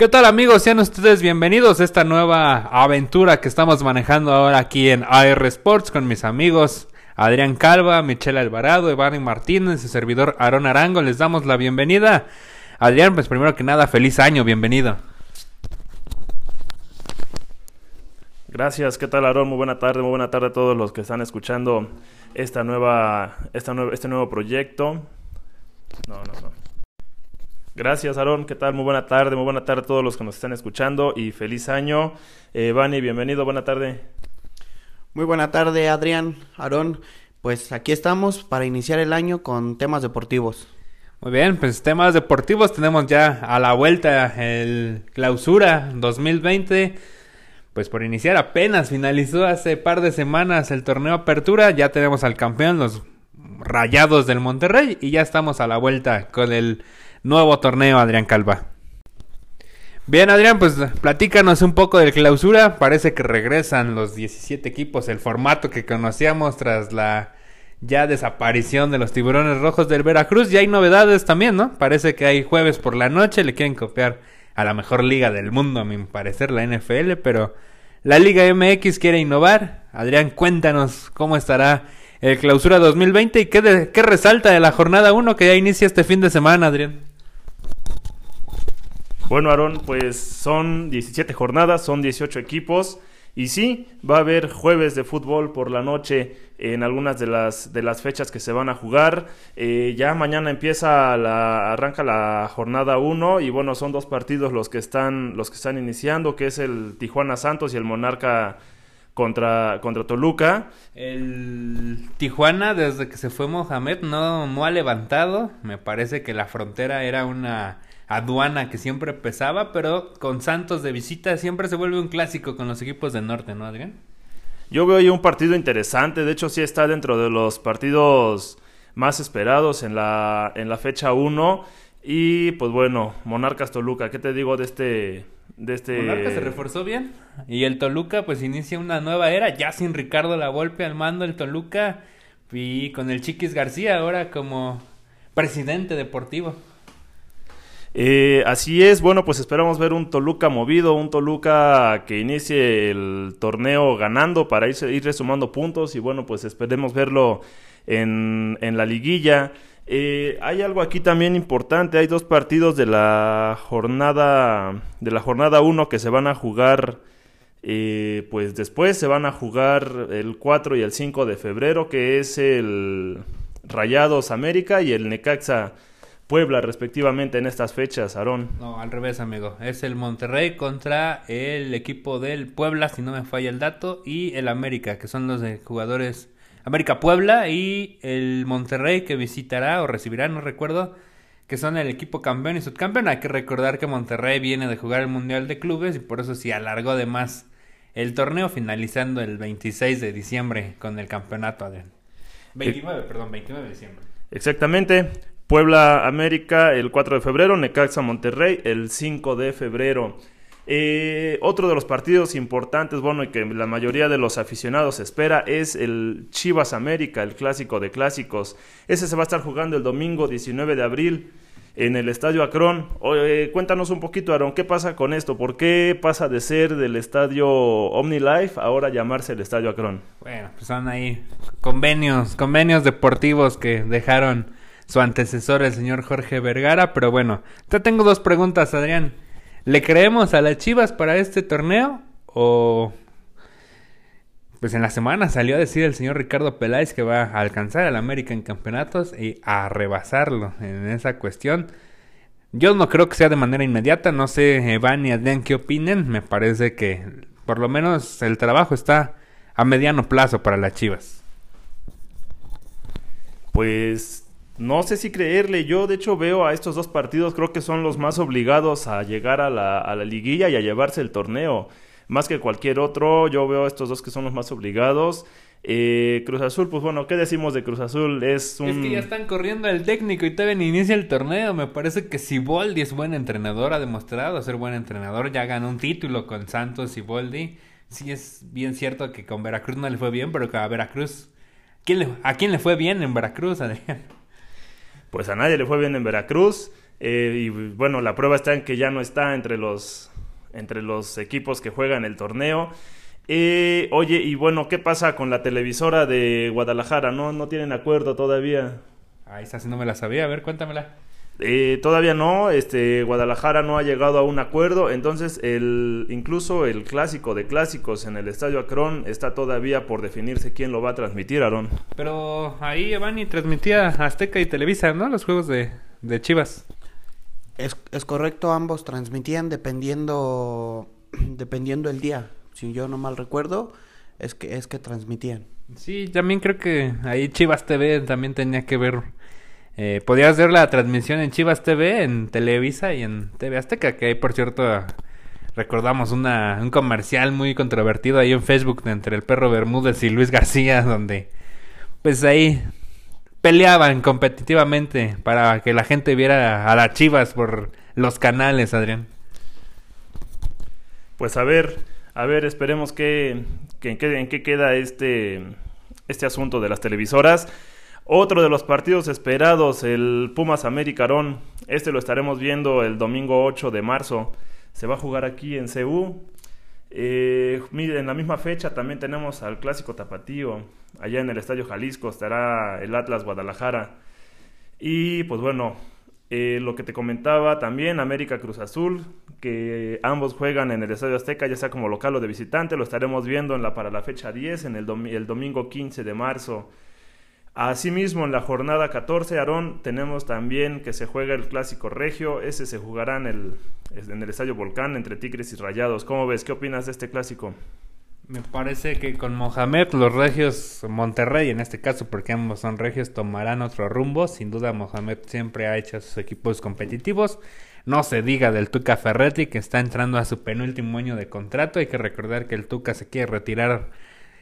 ¿Qué tal amigos? Sean ustedes bienvenidos a esta nueva aventura que estamos manejando ahora aquí en AR Sports con mis amigos Adrián Calva, Michelle Alvarado, Evani Martínez, su servidor Aaron Arango. Les damos la bienvenida. Adrián, pues primero que nada, feliz año, bienvenido. Gracias, ¿qué tal Aaron? Muy buena tarde, muy buena tarde a todos los que están escuchando esta nueva, esta este nuevo proyecto. No, no, no. Gracias, Aarón. ¿Qué tal? Muy buena tarde, muy buena tarde a todos los que nos están escuchando y feliz año. Eh, Vani, bienvenido, buena tarde. Muy buena tarde, Adrián, Aarón. Pues aquí estamos para iniciar el año con temas deportivos. Muy bien, pues temas deportivos tenemos ya a la vuelta el clausura 2020. Pues por iniciar apenas finalizó hace par de semanas el torneo Apertura, ya tenemos al campeón, los Rayados del Monterrey y ya estamos a la vuelta con el nuevo torneo, Adrián Calva. Bien, Adrián, pues platícanos un poco de clausura. Parece que regresan los 17 equipos, el formato que conocíamos tras la ya desaparición de los tiburones rojos del Veracruz. Ya hay novedades también, ¿no? Parece que hay jueves por la noche, le quieren copiar a la mejor liga del mundo, a mi parecer, la NFL, pero la Liga MX quiere innovar. Adrián, cuéntanos cómo estará el clausura 2020 y qué, qué resalta de la jornada 1 que ya inicia este fin de semana, Adrián. Bueno, Aarón, pues son 17 jornadas, son 18 equipos. Y sí, va a haber jueves de fútbol por la noche en algunas de las, de las fechas que se van a jugar. Eh, ya mañana empieza la, arranca la jornada 1 y bueno, son dos partidos los que están, los que están iniciando, que es el Tijuana Santos y el Monarca contra, contra Toluca. El Tijuana, desde que se fue Mohamed, no, no ha levantado. Me parece que la frontera era una aduana que siempre pesaba, pero con Santos de visita siempre se vuelve un clásico con los equipos del norte, ¿no, Adrián? Yo veo ahí un partido interesante, de hecho sí está dentro de los partidos más esperados en la, en la fecha 1. Y pues bueno, Monarcas Toluca, ¿qué te digo de este, de este... Monarcas se reforzó bien y el Toluca pues inicia una nueva era, ya sin Ricardo La Volpe al mando el Toluca y con el Chiquis García ahora como presidente deportivo. Eh, así es, bueno, pues esperamos ver un Toluca movido, un Toluca que inicie el torneo ganando para ir, resumando puntos y bueno, pues esperemos verlo en, en la liguilla. Eh, hay algo aquí también importante, hay dos partidos de la jornada de la jornada 1 que se van a jugar eh, pues después se van a jugar el 4 y el 5 de febrero que es el Rayados América y el Necaxa Puebla, respectivamente, en estas fechas, Aarón. No, al revés, amigo. Es el Monterrey contra el equipo del Puebla, si no me falla el dato, y el América, que son los de jugadores América Puebla y el Monterrey que visitará o recibirá, no recuerdo, que son el equipo campeón y subcampeón. Hay que recordar que Monterrey viene de jugar el Mundial de Clubes y por eso sí alargó de más el torneo, finalizando el 26 de diciembre con el campeonato, Adrián. 29, perdón, 29 de diciembre. Exactamente. Puebla América el 4 de febrero, Necaxa Monterrey el 5 de febrero. Eh, otro de los partidos importantes, bueno, y que la mayoría de los aficionados espera es el Chivas América, el clásico de clásicos. Ese se va a estar jugando el domingo 19 de abril en el Estadio Acron. cuéntanos un poquito, Aaron, ¿qué pasa con esto? ¿Por qué pasa de ser del Estadio OmniLife ahora llamarse el Estadio Acron? Bueno, pues son ahí convenios, convenios deportivos que dejaron su antecesor, el señor Jorge Vergara. Pero bueno, te tengo dos preguntas, Adrián. ¿Le creemos a las Chivas para este torneo? ¿O pues en la semana salió a decir el señor Ricardo Peláez que va a alcanzar al América en campeonatos y a rebasarlo en esa cuestión. Yo no creo que sea de manera inmediata, no sé, Evan y Adrián, ¿qué opinen? Me parece que por lo menos el trabajo está a mediano plazo para las Chivas. Pues no sé si creerle. Yo, de hecho, veo a estos dos partidos, creo que son los más obligados a llegar a la, a la liguilla y a llevarse el torneo. Más que cualquier otro, yo veo a estos dos que son los más obligados. Eh, Cruz Azul, pues bueno, ¿qué decimos de Cruz Azul? Es un... Es que ya están corriendo el técnico y todavía ni inicia el torneo. Me parece que Siboldi es buen entrenador, ha demostrado ser buen entrenador. Ya ganó un título con Santos y Boldi. Sí es bien cierto que con Veracruz no le fue bien, pero que a Veracruz... ¿quién ¿A quién le fue bien en Veracruz, Adrián? Pues a nadie le fue bien en Veracruz. Eh, y bueno, la prueba está en que ya no está entre los, entre los equipos que juegan el torneo. Oye, y bueno, ¿qué pasa con la televisora de Guadalajara? ¿No, no tienen acuerdo todavía? Ahí está, si no me la sabía. A ver, cuéntamela. Eh, todavía no, este Guadalajara no ha llegado a un acuerdo, entonces el incluso el clásico de clásicos en el Estadio Acron está todavía por definirse quién lo va a transmitir, Aarón. Pero ahí Evani transmitía Azteca y Televisa, ¿no? Los juegos de, de Chivas. Es, es correcto, ambos transmitían dependiendo dependiendo el día. Si yo no mal recuerdo, es que es que transmitían. Sí, también creo que ahí Chivas TV también tenía que ver eh, podías ver la transmisión en Chivas TV, en Televisa y en TV Azteca, que ahí por cierto recordamos una, un comercial muy controvertido ahí en Facebook entre el perro Bermúdez y Luis García, donde pues ahí peleaban competitivamente para que la gente viera a las Chivas por los canales, Adrián. Pues a ver, a ver, esperemos que, que en qué queda este, este asunto de las televisoras. Otro de los partidos esperados, el Pumas América Arón. Este lo estaremos viendo el domingo 8 de marzo. Se va a jugar aquí en CU. Eh, en la misma fecha también tenemos al clásico tapatío. Allá en el Estadio Jalisco estará el Atlas Guadalajara. Y pues bueno, eh, lo que te comentaba también, América Cruz Azul, que ambos juegan en el Estadio Azteca, ya sea como local o de visitante. Lo estaremos viendo para la fecha 10, en el domingo 15 de marzo. Asimismo, en la jornada 14, Aarón, tenemos también que se juega el clásico regio. Ese se jugará en el, Estadio Volcán entre Tigres y Rayados. ¿Cómo ves? ¿Qué opinas de este clásico? Me parece que con Mohamed los regios, Monterrey en este caso, porque ambos son regios, tomarán otro rumbo. Sin duda, Mohamed siempre ha hecho sus equipos competitivos. No se diga del Tuca Ferretti, que está entrando a su penúltimo año de contrato. Hay que recordar que el Tuca se quiere retirar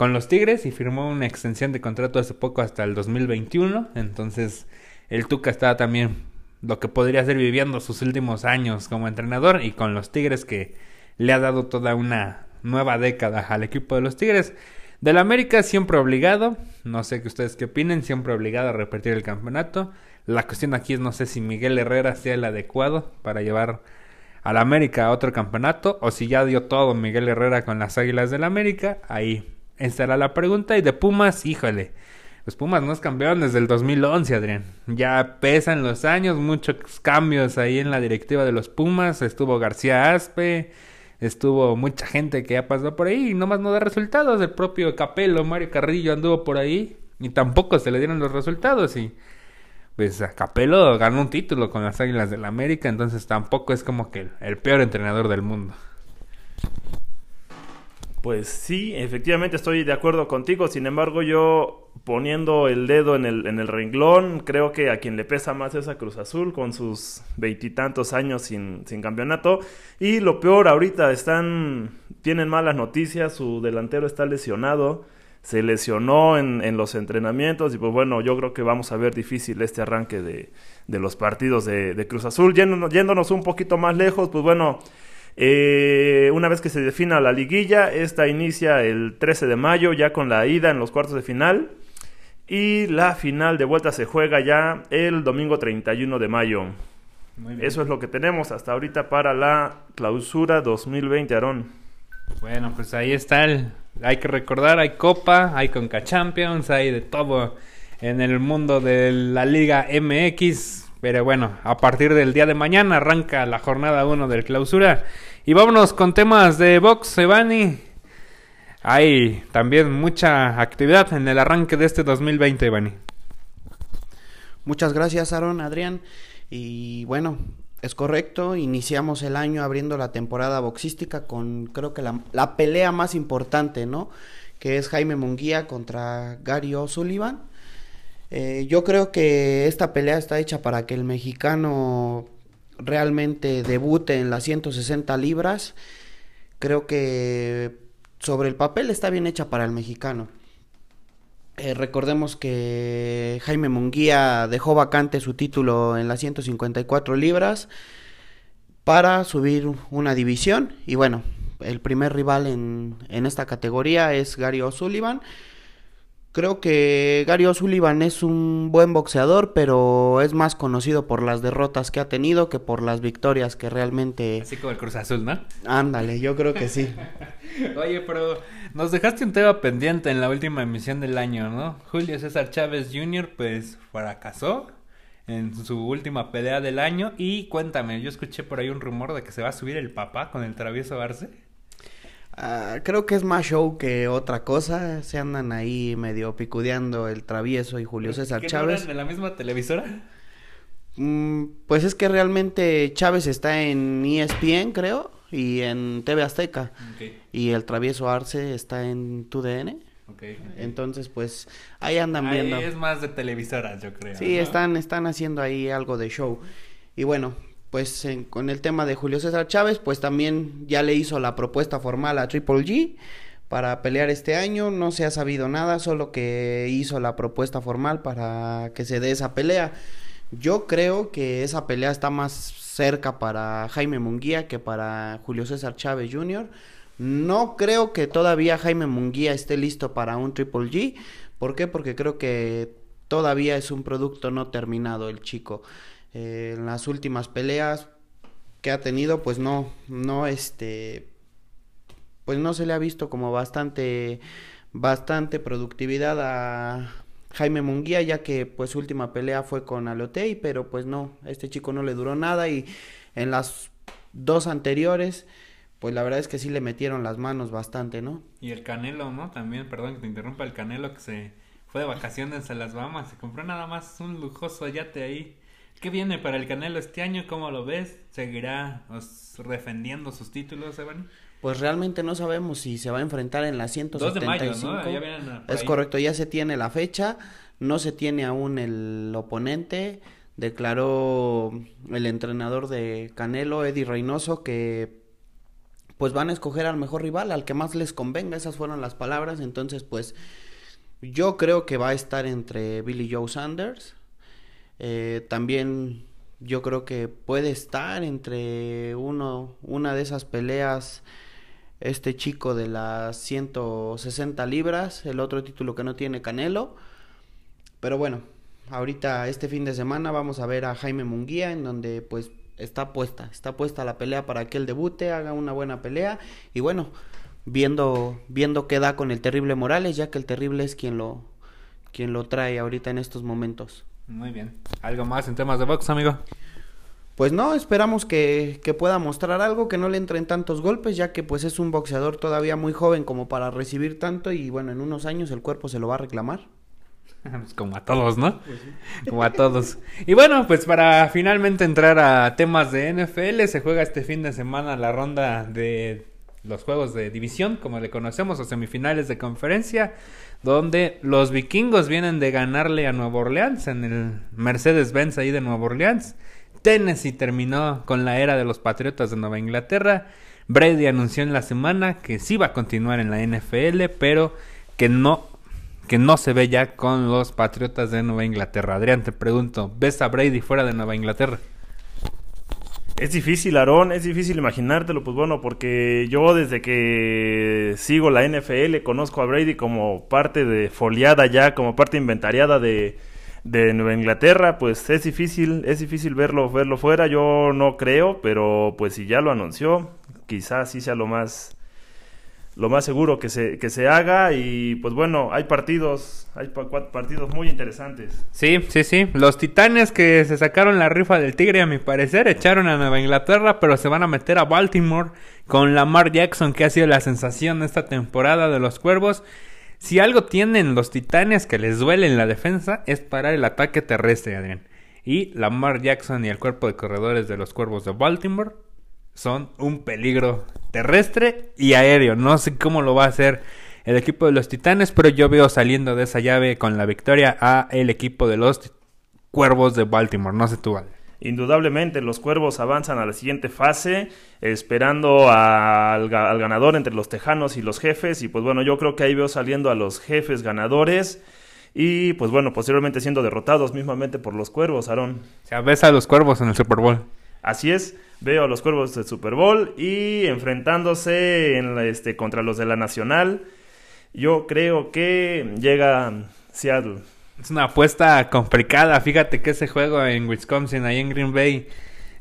con los Tigres y firmó una extensión de contrato hace poco hasta el 2021. Entonces el Tuca estaba también lo que podría ser viviendo sus últimos años como entrenador y con los Tigres que le ha dado toda una nueva década al equipo de los Tigres. Del América siempre obligado, no sé qué ustedes qué opinen, siempre obligado a repetir el campeonato. La cuestión aquí es no sé si Miguel Herrera sea el adecuado para llevar al América a otro campeonato o si ya dio todo Miguel Herrera con las Águilas del América, ahí esta era la pregunta. Y de Pumas, híjole. Los Pumas no es campeón desde el 2011, Adrián. Ya pesan los años, muchos cambios ahí en la directiva de los Pumas. Estuvo García Aspe, estuvo mucha gente que ya pasó por ahí y nomás no da resultados. El propio Capelo, Mario Carrillo anduvo por ahí y tampoco se le dieron los resultados. Y pues Capelo ganó un título con las Águilas del la América, entonces tampoco es como que el peor entrenador del mundo. Pues sí, efectivamente estoy de acuerdo contigo. Sin embargo, yo poniendo el dedo en el, en el renglón, creo que a quien le pesa más es a Cruz Azul con sus veintitantos años sin, sin campeonato. Y lo peor, ahorita están, tienen malas noticias, su delantero está lesionado, se lesionó en, en los entrenamientos y pues bueno, yo creo que vamos a ver difícil este arranque de, de los partidos de, de Cruz Azul. Yéndonos, yéndonos un poquito más lejos, pues bueno eh, una vez que se defina la liguilla, esta inicia el 13 de mayo ya con la ida en los cuartos de final. Y la final de vuelta se juega ya el domingo 31 de mayo. Eso es lo que tenemos hasta ahorita para la clausura 2020, Aarón. Bueno, pues ahí está. El, hay que recordar, hay Copa, hay Conca Champions, hay de todo en el mundo de la Liga MX. Pero bueno, a partir del día de mañana arranca la jornada 1 del clausura. Y vámonos con temas de box, Evani. Hay también mucha actividad en el arranque de este 2020, Evani. Muchas gracias, Aaron, Adrián. Y bueno, es correcto, iniciamos el año abriendo la temporada boxística con creo que la, la pelea más importante, ¿no? Que es Jaime Munguía contra Gary O'Sullivan. Eh, yo creo que esta pelea está hecha para que el mexicano realmente debute en las 160 libras. Creo que sobre el papel está bien hecha para el mexicano. Eh, recordemos que Jaime Munguía dejó vacante su título en las 154 libras para subir una división. Y bueno, el primer rival en, en esta categoría es Gary O'Sullivan Creo que Gary O'Sullivan es un buen boxeador, pero es más conocido por las derrotas que ha tenido que por las victorias que realmente... Así como el Cruz Azul, ¿no? Ándale, yo creo que sí. Oye, pero nos dejaste un tema pendiente en la última emisión del año, ¿no? Julio César Chávez Jr. pues fracasó en su última pelea del año y cuéntame, yo escuché por ahí un rumor de que se va a subir el papá con el travieso Arce. Ah, creo que es más show que otra cosa. Se andan ahí medio picudeando el travieso y Julio César Chávez. de la misma televisora? Mm, pues es que realmente Chávez está en ESPN, creo, y en TV Azteca. Y el travieso Arce está en TUDN. Entonces, pues ahí andan ahí viendo. Es más de televisoras, yo creo. Sí, están, están haciendo ahí algo de show. Y bueno, pues con el tema de Julio César Chávez, pues también ya le hizo la propuesta formal a Triple G para pelear este año. No se ha sabido nada, solo que hizo la propuesta formal para que se dé esa pelea. Yo creo que esa pelea está más cerca para Jaime Munguía que para Julio César Chávez Jr. No creo que todavía Jaime Munguía esté listo para un Triple G. ¿Por qué? Porque creo que todavía es un producto no terminado el chico. Eh, en las últimas peleas que ha tenido, pues no, no, este, pues no se le ha visto como bastante, bastante productividad a Jaime Munguía, ya que pues su última pelea fue con Alotei, pero pues no, este chico no le duró nada y en las dos anteriores, pues la verdad es que sí le metieron las manos bastante, ¿no? Y el Canelo, ¿no? También, perdón que te interrumpa, el Canelo que se fue de vacaciones a las Bahamas, se compró nada más un lujoso yate ahí ¿Qué viene para el Canelo este año? ¿Cómo lo ves? ¿Seguirá defendiendo sus títulos, Evan? Pues realmente no sabemos si se va a enfrentar en la 175. 2 de mayo, ¿no? es correcto, ya se tiene la fecha, no se tiene aún el oponente. Declaró el entrenador de Canelo, Eddie Reynoso, que pues van a escoger al mejor rival, al que más les convenga, esas fueron las palabras. Entonces, pues yo creo que va a estar entre Billy Joe Sanders, eh, también yo creo que puede estar entre uno, una de esas peleas este chico de las 160 libras, el otro título que no tiene Canelo. Pero bueno, ahorita este fin de semana vamos a ver a Jaime Munguía en donde pues está puesta, está puesta la pelea para que él debute, haga una buena pelea y bueno, viendo viendo qué da con el terrible Morales, ya que el terrible es quien lo quien lo trae ahorita en estos momentos. Muy bien. ¿Algo más en temas de box, amigo? Pues no, esperamos que, que, pueda mostrar algo, que no le entren tantos golpes, ya que pues es un boxeador todavía muy joven como para recibir tanto y bueno, en unos años el cuerpo se lo va a reclamar. Pues como a todos, ¿no? Pues como a todos. Y bueno, pues para finalmente entrar a temas de NFL, se juega este fin de semana la ronda de los juegos de división, como le conocemos, o semifinales de conferencia donde los vikingos vienen de ganarle a Nueva Orleans en el Mercedes-Benz ahí de Nueva Orleans. Tennessee terminó con la era de los Patriotas de Nueva Inglaterra. Brady anunció en la semana que sí va a continuar en la NFL, pero que no que no se ve ya con los Patriotas de Nueva Inglaterra. Adrián, te pregunto, ¿ves a Brady fuera de Nueva Inglaterra? Es difícil, Aarón, es difícil imaginártelo, pues bueno, porque yo desde que sigo la NFL conozco a Brady como parte de foliada ya, como parte inventariada de, de Nueva Inglaterra, pues es difícil, es difícil verlo, verlo fuera, yo no creo, pero pues si ya lo anunció, quizás sí sea lo más lo más seguro que se, que se haga y pues bueno, hay partidos, hay partidos muy interesantes. Sí, sí, sí, los Titanes que se sacaron la rifa del Tigre a mi parecer, echaron a Nueva Inglaterra, pero se van a meter a Baltimore con Lamar Jackson que ha sido la sensación de esta temporada de los Cuervos. Si algo tienen los Titanes que les duele en la defensa es parar el ataque terrestre, Adrián. Y Lamar Jackson y el cuerpo de corredores de los Cuervos de Baltimore son un peligro terrestre y aéreo. No sé cómo lo va a hacer el equipo de los Titanes, pero yo veo saliendo de esa llave con la victoria a el equipo de los Cuervos de Baltimore. No sé tú. Indudablemente los Cuervos avanzan a la siguiente fase, esperando al, ganador entre los Tejanos y los Jefes. Y pues bueno, yo creo que ahí veo saliendo a los Jefes ganadores. Y pues bueno, posiblemente siendo derrotados mismamente por los Cuervos, Aarón. O sea, ves a los Cuervos en el Super Bowl. Así es, veo a los Cuervos del Super Bowl y enfrentándose en este, contra los de la Nacional. Yo creo que llega Seattle. Es una apuesta complicada. Fíjate que ese juego en Wisconsin, ahí en Green Bay,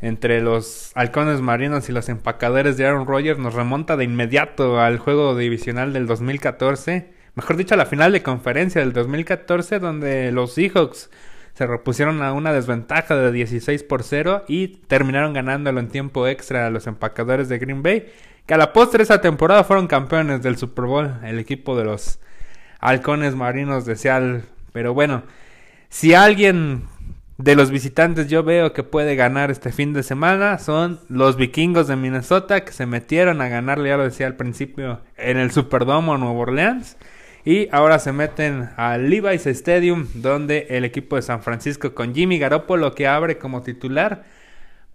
entre los halcones marinos y los empacadores de Aaron Rodgers, nos remonta de inmediato al juego divisional del 2014. Mejor dicho, a la final de conferencia del 2014, donde los Seahawks se repusieron a una desventaja de 16 por 0 y terminaron ganándolo en tiempo extra a los empacadores de Green Bay, que a la postre esa temporada fueron campeones del Super Bowl, el equipo de los halcones marinos de Seattle. Pero bueno, si alguien de los visitantes yo veo que puede ganar este fin de semana son los vikingos de Minnesota que se metieron a ganarle, ya lo decía al principio, en el Superdome a Nueva Orleans. Y ahora se meten al Levi's Stadium, donde el equipo de San Francisco con Jimmy Garoppolo que abre como titular,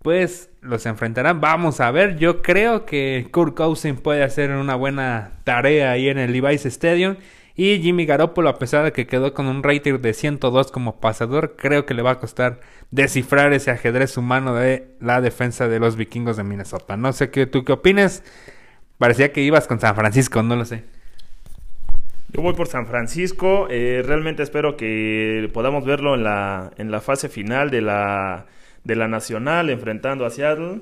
pues los enfrentarán. Vamos a ver, yo creo que Kurt Cousins puede hacer una buena tarea ahí en el Levi's Stadium. Y Jimmy Garoppolo, a pesar de que quedó con un rating de 102 como pasador, creo que le va a costar descifrar ese ajedrez humano de la defensa de los vikingos de Minnesota. No sé qué tú qué opines. Parecía que ibas con San Francisco, no lo sé. Yo voy por San Francisco. Eh, realmente espero que podamos verlo en la, en la fase final de la, de la Nacional, enfrentando a Seattle.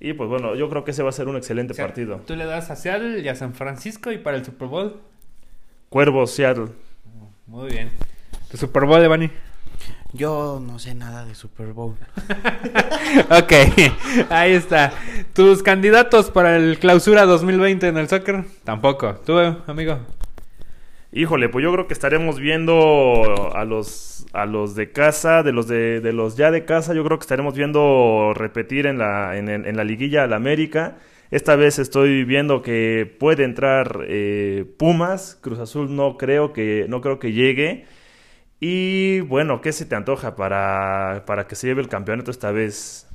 Y pues bueno, yo creo que ese va a ser un excelente partido. Tú le das a Seattle y a San Francisco y para el Super Bowl. Cuervos, Seattle. Muy bien. ¿Tu Super Bowl, Evani? Yo no sé nada de Super Bowl. ok, ahí está. ¿Tus candidatos para el clausura 2020 en el soccer? Tampoco. ¿Tú, amigo? Híjole, pues yo creo que estaremos viendo a los a los de casa, de los de, de los ya de casa, yo creo que estaremos viendo repetir en la, en, en la liguilla al América. Esta vez estoy viendo que puede entrar eh, Pumas, Cruz Azul no creo que no creo que llegue. Y bueno, ¿qué se te antoja para, para que se lleve el campeonato esta vez?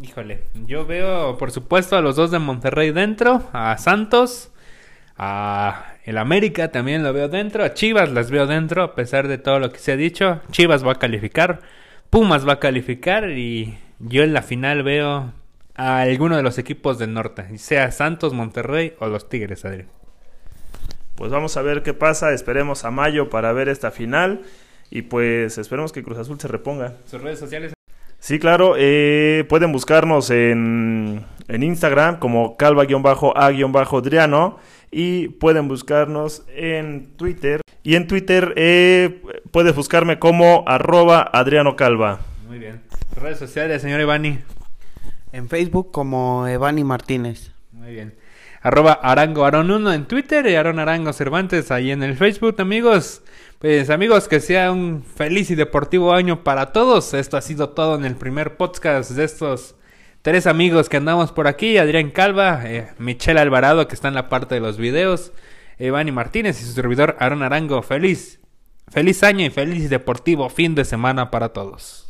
Híjole, yo veo por supuesto a los dos de Monterrey dentro, a Santos, a el América también lo veo dentro. A Chivas las veo dentro, a pesar de todo lo que se ha dicho. Chivas va a calificar. Pumas va a calificar. Y yo en la final veo a alguno de los equipos del norte. Sea Santos, Monterrey o los Tigres, Adrián. Pues vamos a ver qué pasa. Esperemos a mayo para ver esta final. Y pues esperemos que Cruz Azul se reponga. ¿Sus redes sociales? Sí, claro. Eh, pueden buscarnos en, en Instagram como calva-a-adriano y pueden buscarnos en Twitter. Y en Twitter eh, puedes buscarme como arroba Adriano Calva. Muy bien. Redes sociales, señor Evani. En Facebook como Evani Martínez. Muy bien. Arroba Arango Aron 1 en Twitter y Aron Arango Cervantes ahí en el Facebook, amigos. Pues amigos, que sea un feliz y deportivo año para todos. Esto ha sido todo en el primer podcast de estos tres amigos que andamos por aquí, Adrián Calva, eh, Michelle Alvarado que está en la parte de los videos, Evani Martínez y su servidor Aaron Arango. Feliz, feliz año y feliz deportivo fin de semana para todos.